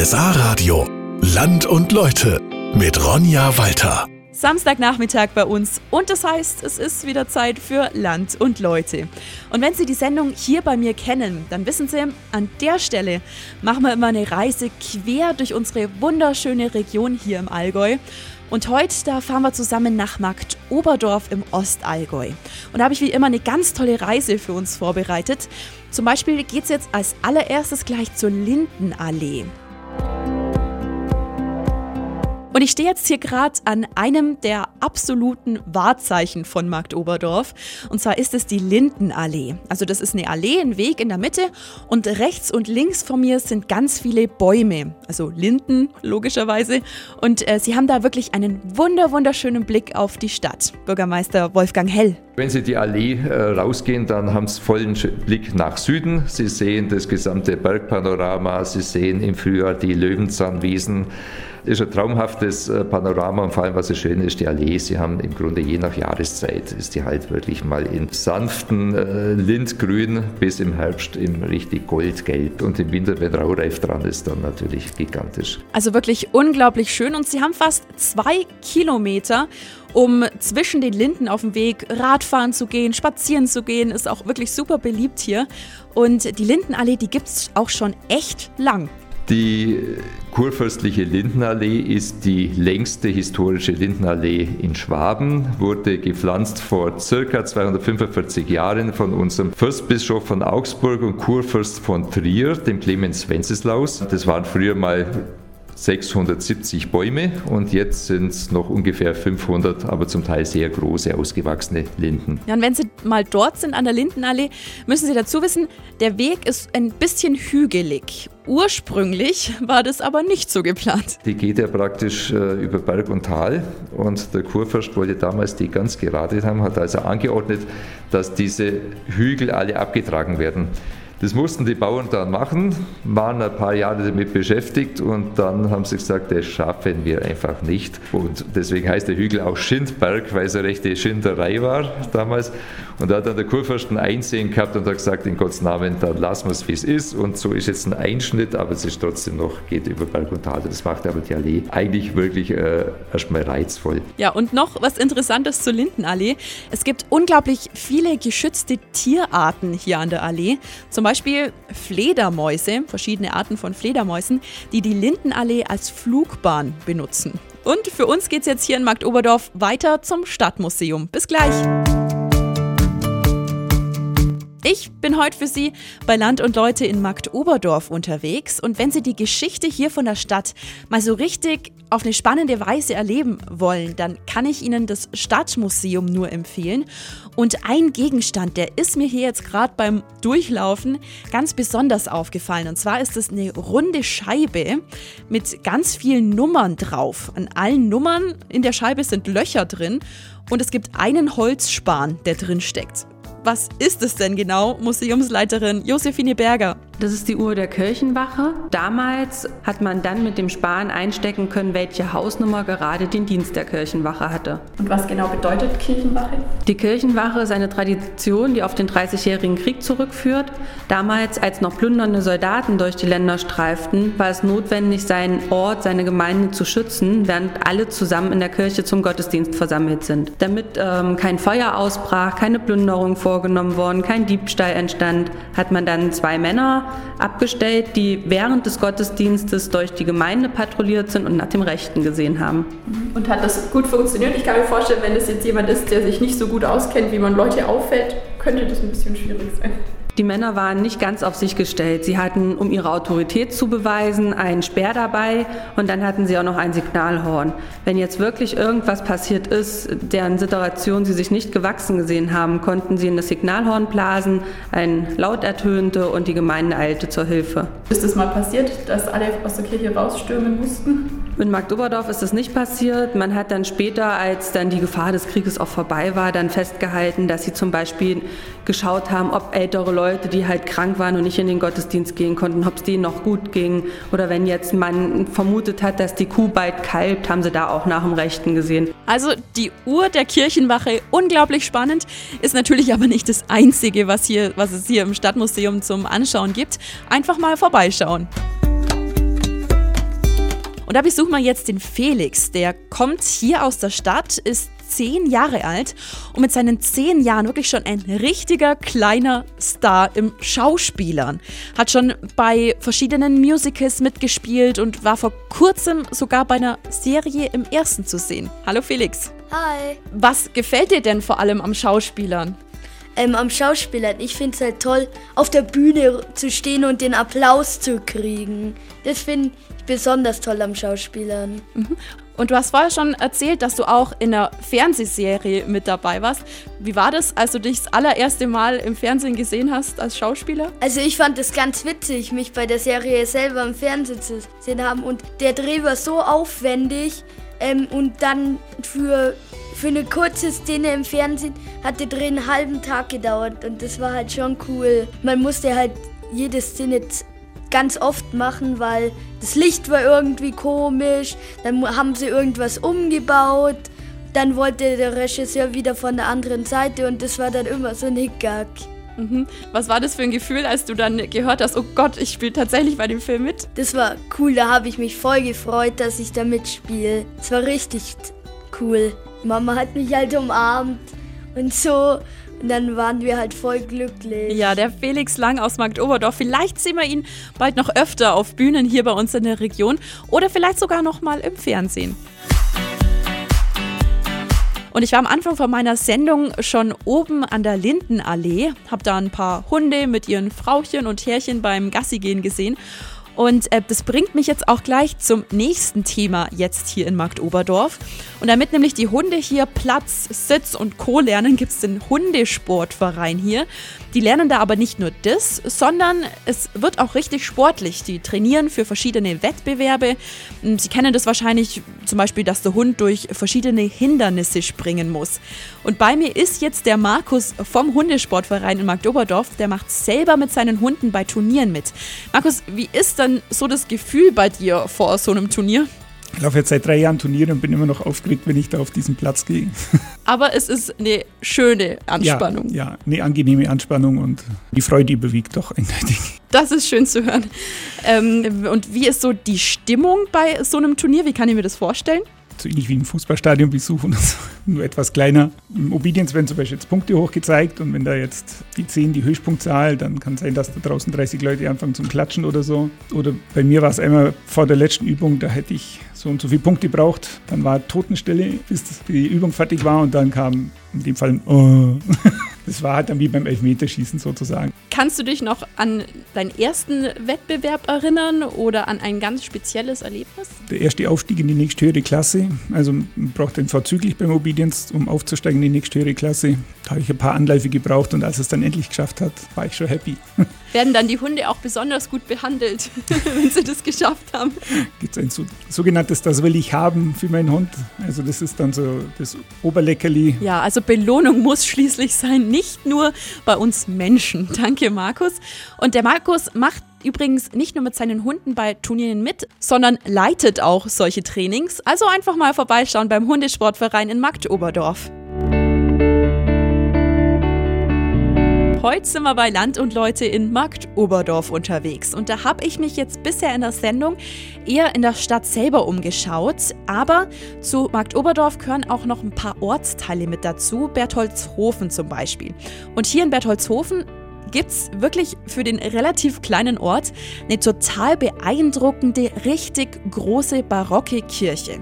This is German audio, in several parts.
RSA Radio. Land und Leute mit Ronja Walter. Samstagnachmittag bei uns und das heißt, es ist wieder Zeit für Land und Leute. Und wenn Sie die Sendung hier bei mir kennen, dann wissen Sie, an der Stelle machen wir immer eine Reise quer durch unsere wunderschöne Region hier im Allgäu. Und heute, da fahren wir zusammen nach Markt Oberdorf im Ostallgäu. Und da habe ich wie immer eine ganz tolle Reise für uns vorbereitet. Zum Beispiel geht es jetzt als allererstes gleich zur Lindenallee. Und ich stehe jetzt hier gerade an einem der absoluten Wahrzeichen von Markt Oberdorf. Und zwar ist es die Lindenallee. Also das ist eine Allee, ein Weg in der Mitte. Und rechts und links von mir sind ganz viele Bäume. Also Linden, logischerweise. Und äh, sie haben da wirklich einen wunder, wunderschönen Blick auf die Stadt. Bürgermeister Wolfgang Hell. Wenn Sie die Allee äh, rausgehen, dann haben Sie vollen Blick nach Süden. Sie sehen das gesamte Bergpanorama. Sie sehen im Frühjahr die Löwenzahnwiesen ist ein traumhaftes äh, Panorama und vor allem, was so schön ist, die Allee, sie haben im Grunde je nach Jahreszeit, ist die halt wirklich mal in sanften äh, Lindgrün bis im Herbst im richtig Goldgelb und im Winter, wenn Raureif dran ist, dann natürlich gigantisch. Also wirklich unglaublich schön und sie haben fast zwei Kilometer um zwischen den Linden auf dem Weg Radfahren zu gehen, spazieren zu gehen, ist auch wirklich super beliebt hier. Und die Lindenallee, die gibt es auch schon echt lang. Die kurfürstliche Lindenallee ist die längste historische Lindenallee in Schwaben, wurde gepflanzt vor circa 245 Jahren von unserem Fürstbischof von Augsburg und Kurfürst von Trier, dem Clemens Wenceslaus. Das waren früher mal 670 Bäume und jetzt sind es noch ungefähr 500, aber zum Teil sehr große, ausgewachsene Linden. Ja, und wenn Sie mal dort sind an der Lindenallee, müssen Sie dazu wissen, der Weg ist ein bisschen hügelig. Ursprünglich war das aber nicht so geplant. Die geht ja praktisch äh, über Berg und Tal und der Kurfürst wollte damals die ganz gerade haben, hat also angeordnet, dass diese Hügel alle abgetragen werden. Das mussten die Bauern dann machen, waren ein paar Jahre damit beschäftigt und dann haben sie gesagt, das schaffen wir einfach nicht. Und deswegen heißt der Hügel auch Schindberg, weil es eine rechte Schinderei war damals. Und da hat dann der Kurfürst ein Einsehen gehabt und hat gesagt, in Gottes Namen, dann lassen wir es, wie es ist. Und so ist jetzt ein Einschnitt, aber es ist trotzdem noch, geht über Berg und Tal. Das macht aber die Allee eigentlich wirklich äh, erstmal reizvoll. Ja, und noch was Interessantes zur Lindenallee. Es gibt unglaublich viele geschützte Tierarten hier an der Allee. Zum Beispiel Fledermäuse, verschiedene Arten von Fledermäusen, die die Lindenallee als Flugbahn benutzen. Und für uns geht es jetzt hier in Markt Oberdorf weiter zum Stadtmuseum. Bis gleich! Ich bin heute für Sie bei Land und Leute in Markt Oberdorf unterwegs und wenn Sie die Geschichte hier von der Stadt mal so richtig auf eine spannende Weise erleben wollen, dann kann ich Ihnen das Stadtmuseum nur empfehlen. Und ein Gegenstand, der ist mir hier jetzt gerade beim Durchlaufen ganz besonders aufgefallen. Und zwar ist es eine runde Scheibe mit ganz vielen Nummern drauf. An allen Nummern in der Scheibe sind Löcher drin und es gibt einen Holzspan, der drin steckt. Was ist es denn genau, Museumsleiterin Josephine Berger? Das ist die Uhr der Kirchenwache. Damals hat man dann mit dem Sparen einstecken können, welche Hausnummer gerade den Dienst der Kirchenwache hatte. Und was genau bedeutet Kirchenwache? Die Kirchenwache ist eine Tradition, die auf den Dreißigjährigen Krieg zurückführt. Damals, als noch plündernde Soldaten durch die Länder streiften, war es notwendig, seinen Ort, seine Gemeinde zu schützen, während alle zusammen in der Kirche zum Gottesdienst versammelt sind. Damit ähm, kein Feuer ausbrach, keine Plünderung vorgenommen worden, kein Diebstahl entstand, hat man dann zwei Männer abgestellt, die während des Gottesdienstes durch die Gemeinde patrouilliert sind und nach dem Rechten gesehen haben. Und hat das gut funktioniert? Ich kann mir vorstellen, wenn das jetzt jemand ist, der sich nicht so gut auskennt, wie man Leute auffällt, könnte das ein bisschen schwierig sein. Die Männer waren nicht ganz auf sich gestellt. Sie hatten, um ihre Autorität zu beweisen, einen Speer dabei und dann hatten sie auch noch ein Signalhorn. Wenn jetzt wirklich irgendwas passiert ist, deren Situation sie sich nicht gewachsen gesehen haben, konnten sie in das Signalhorn blasen, ein Laut ertönte und die Gemeinde eilte zur Hilfe. Ist es mal passiert, dass alle aus der Kirche rausstürmen mussten? In Magdoberdorf ist das nicht passiert. Man hat dann später, als dann die Gefahr des Krieges auch vorbei war, dann festgehalten, dass sie zum Beispiel geschaut haben, ob ältere Leute, die halt krank waren und nicht in den Gottesdienst gehen konnten, ob es denen noch gut ging. Oder wenn jetzt man vermutet hat, dass die Kuh bald kalbt, haben sie da auch nach dem Rechten gesehen. Also die Uhr der Kirchenwache, unglaublich spannend, ist natürlich aber nicht das Einzige, was, hier, was es hier im Stadtmuseum zum Anschauen gibt. Einfach mal vorbeischauen. Und da besuchen wir jetzt den Felix. Der kommt hier aus der Stadt, ist zehn Jahre alt und mit seinen zehn Jahren wirklich schon ein richtiger kleiner Star im Schauspielern. Hat schon bei verschiedenen Musicals mitgespielt und war vor kurzem sogar bei einer Serie im ersten zu sehen. Hallo Felix. Hi. Was gefällt dir denn vor allem am Schauspielern? Ähm, am Schauspielern. Ich finde es halt toll, auf der Bühne zu stehen und den Applaus zu kriegen. Das finde ich besonders toll am Schauspielern. Mhm. Und du hast vorher schon erzählt, dass du auch in der Fernsehserie mit dabei warst. Wie war das, als du dich das allererste Mal im Fernsehen gesehen hast als Schauspieler? Also ich fand es ganz witzig, mich bei der Serie selber im Fernsehen zu sehen haben. Und der Dreh war so aufwendig ähm, und dann für, für eine kurze Szene im Fernsehen hat der Dreh einen halben Tag gedauert. Und das war halt schon cool. Man musste halt jede Szene ganz oft machen, weil das Licht war irgendwie komisch, dann haben sie irgendwas umgebaut, dann wollte der Regisseur wieder von der anderen Seite und das war dann immer so ein Hickhack. Mhm. Was war das für ein Gefühl, als du dann gehört hast, oh Gott, ich spiele tatsächlich bei dem Film mit? Das war cool, da habe ich mich voll gefreut, dass ich da mitspiele. Es war richtig cool. Mama hat mich halt umarmt und so und dann waren wir halt voll glücklich. Ja, der Felix Lang aus Marktoberdorf. Vielleicht sehen wir ihn bald noch öfter auf Bühnen hier bei uns in der Region oder vielleicht sogar noch mal im Fernsehen. Und ich war am Anfang von meiner Sendung schon oben an der Lindenallee, habe da ein paar Hunde mit ihren Frauchen und Herrchen beim Gassigehen gesehen und äh, das bringt mich jetzt auch gleich zum nächsten Thema jetzt hier in Marktoberdorf. Und damit nämlich die Hunde hier Platz, Sitz und Co. lernen, gibt es den Hundesportverein hier. Die lernen da aber nicht nur das, sondern es wird auch richtig sportlich. Die trainieren für verschiedene Wettbewerbe. Hm, Sie kennen das wahrscheinlich zum Beispiel, dass der Hund durch verschiedene Hindernisse springen muss. Und bei mir ist jetzt der Markus vom Hundesportverein in Marktoberdorf. Der macht selber mit seinen Hunden bei Turnieren mit. Markus, wie ist dann so das Gefühl bei dir vor so einem Turnier? Ich laufe jetzt seit drei Jahren Turniere und bin immer noch aufgeregt, wenn ich da auf diesen Platz gehe. Aber es ist eine schöne Anspannung. Ja, ja eine angenehme Anspannung und die Freude überwiegt doch eindeutig. Das ist schön zu hören. Ähm, und wie ist so die Stimmung bei so einem Turnier? Wie kann ich mir das vorstellen? So ähnlich wie im Fußballstadion besuchen, nur etwas kleiner. Im Obedience werden zum Beispiel jetzt Punkte hochgezeigt und wenn da jetzt die 10 die Höchstpunktzahl, dann kann es sein, dass da draußen 30 Leute anfangen zum Klatschen oder so. Oder bei mir war es einmal vor der letzten Übung, da hätte ich so und so viele Punkte gebraucht. Dann war Totenstelle, bis die Übung fertig war und dann kam in dem Fall ein oh. Das war halt dann wie beim Elfmeterschießen sozusagen. Kannst du dich noch an deinen ersten Wettbewerb erinnern oder an ein ganz spezielles Erlebnis? Der erste Aufstieg in die nächsthöhere Klasse. Also man braucht den vorzüglich beim Obedience, um aufzusteigen in die nächsthöhere Klasse. Da habe ich ein paar Anläufe gebraucht und als es dann endlich geschafft hat, war ich schon happy. Werden dann die Hunde auch besonders gut behandelt, wenn sie das geschafft haben? Gibt es ein so, sogenanntes Das will ich haben für meinen Hund. Also das ist dann so das Oberleckerli. Ja, also Belohnung muss schließlich sein, nicht nur bei uns Menschen. Danke, Markus. Und der Markus macht übrigens nicht nur mit seinen Hunden bei Turnieren mit, sondern leitet auch solche Trainings. Also einfach mal vorbeischauen beim Hundesportverein in Magdoberdorf. Heute sind wir bei Land und Leute in Marktoberdorf unterwegs und da habe ich mich jetzt bisher in der Sendung eher in der Stadt selber umgeschaut, aber zu Marktoberdorf gehören auch noch ein paar Ortsteile mit dazu, Bertholdshofen zum Beispiel. Und hier in Bertholdshofen gibt es wirklich für den relativ kleinen Ort eine total beeindruckende, richtig große barocke Kirche.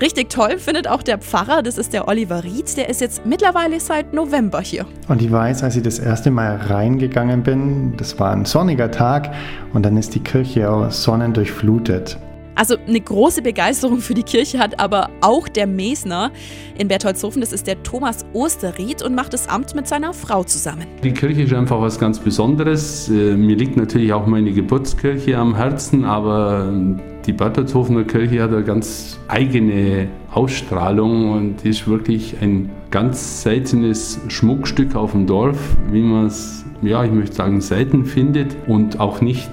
Richtig toll findet auch der Pfarrer, das ist der Oliver Ried, der ist jetzt mittlerweile seit November hier. Und ich weiß, als ich das erste Mal reingegangen bin, das war ein sonniger Tag und dann ist die Kirche auch sonnendurchflutet. Also eine große Begeisterung für die Kirche hat aber auch der Mesner in Bertholdshofen. Das ist der Thomas Osterried und macht das Amt mit seiner Frau zusammen. Die Kirche ist einfach was ganz Besonderes. Äh, mir liegt natürlich auch meine Geburtskirche am Herzen, aber die Bertholdshofener Kirche hat eine ganz eigene Ausstrahlung und ist wirklich ein ganz seltenes Schmuckstück auf dem Dorf, wie man es, ja, ich möchte sagen, selten findet und auch nicht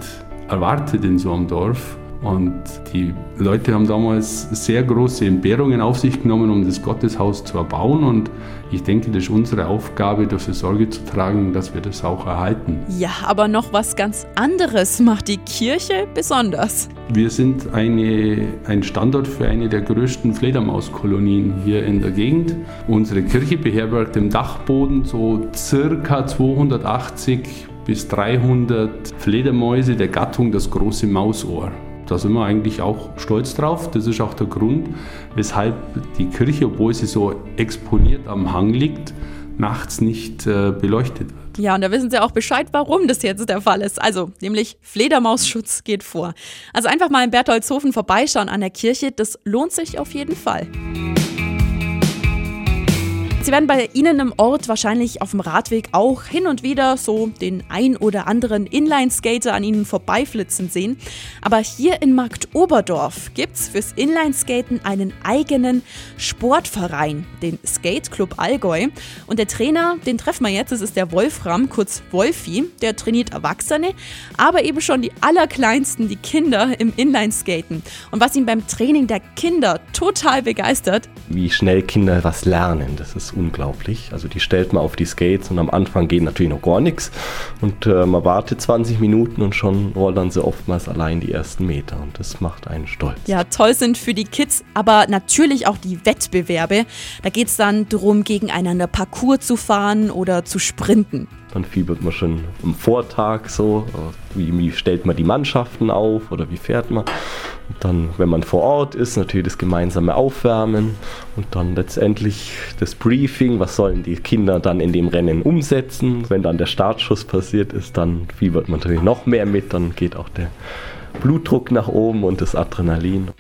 erwartet in so einem Dorf. Und die Leute haben damals sehr große Entbehrungen auf sich genommen, um das Gotteshaus zu erbauen. Und ich denke, das ist unsere Aufgabe, dafür Sorge zu tragen, dass wir das auch erhalten. Ja, aber noch was ganz anderes macht die Kirche besonders. Wir sind eine, ein Standort für eine der größten Fledermauskolonien hier in der Gegend. Unsere Kirche beherbergt im Dachboden so circa 280 bis 300 Fledermäuse der Gattung das große Mausohr. Da sind wir eigentlich auch stolz drauf. Das ist auch der Grund, weshalb die Kirche, obwohl sie so exponiert am Hang liegt, nachts nicht äh, beleuchtet wird. Ja, und da wissen Sie auch Bescheid, warum das jetzt der Fall ist. Also, nämlich Fledermausschutz geht vor. Also einfach mal in Bertholdshofen vorbeischauen an der Kirche, das lohnt sich auf jeden Fall. Sie werden bei Ihnen im Ort wahrscheinlich auf dem Radweg auch hin und wieder so den ein oder anderen Inline-Skater an Ihnen vorbeiflitzen sehen. Aber hier in Markt Oberdorf gibt es fürs Inlineskaten einen eigenen Sportverein, den Skate Club Allgäu. Und der Trainer, den treffen wir jetzt, das ist der Wolfram, kurz Wolfi. Der trainiert Erwachsene, aber eben schon die allerkleinsten, die Kinder im Inlineskaten. Und was ihn beim Training der Kinder total begeistert, wie schnell Kinder was lernen. Das ist unglaublich. Also die stellt man auf die Skates und am Anfang geht natürlich noch gar nichts. Und äh, man wartet 20 Minuten und schon rollern sie oftmals allein die ersten Meter. Und das macht einen stolz. Ja, toll sind für die Kids, aber natürlich auch die Wettbewerbe. Da geht es dann darum, gegeneinander Parcours zu fahren oder zu sprinten. Dann fiebert man schon am Vortag so, wie, wie stellt man die Mannschaften auf oder wie fährt man. Und dann, wenn man vor Ort ist, natürlich das gemeinsame Aufwärmen und dann letztendlich das Briefing, was sollen die Kinder dann in dem Rennen umsetzen. Wenn dann der Startschuss passiert ist, dann fiebert man natürlich noch mehr mit, dann geht auch der Blutdruck nach oben und das Adrenalin.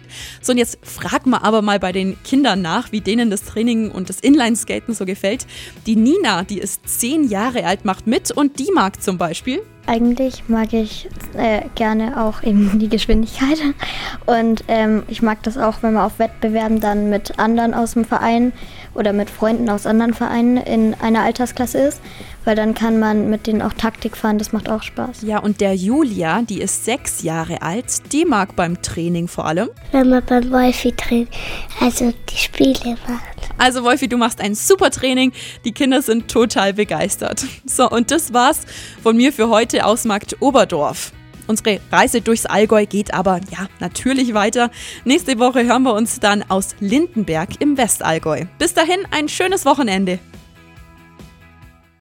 So, und jetzt fragen wir aber mal bei den Kindern nach, wie denen das Training und das Inlineskaten so gefällt. Die Nina, die ist zehn Jahre alt, macht mit und die mag zum Beispiel eigentlich mag ich äh, gerne auch eben die Geschwindigkeit. Und ähm, ich mag das auch, wenn man auf Wettbewerben dann mit anderen aus dem Verein oder mit Freunden aus anderen Vereinen in einer Altersklasse ist, weil dann kann man mit denen auch Taktik fahren, das macht auch Spaß. Ja, und der Julia, die ist sechs Jahre alt, die mag beim Training vor allem. Wenn man beim Wolfi trainiert, also die Spiele macht. Also Wolfi, du machst ein super Training, die Kinder sind total begeistert. So, und das war's von mir für heute aus Markt Oberdorf. Unsere Reise durchs Allgäu geht aber ja natürlich weiter. Nächste Woche hören wir uns dann aus Lindenberg im Westallgäu. Bis dahin ein schönes Wochenende.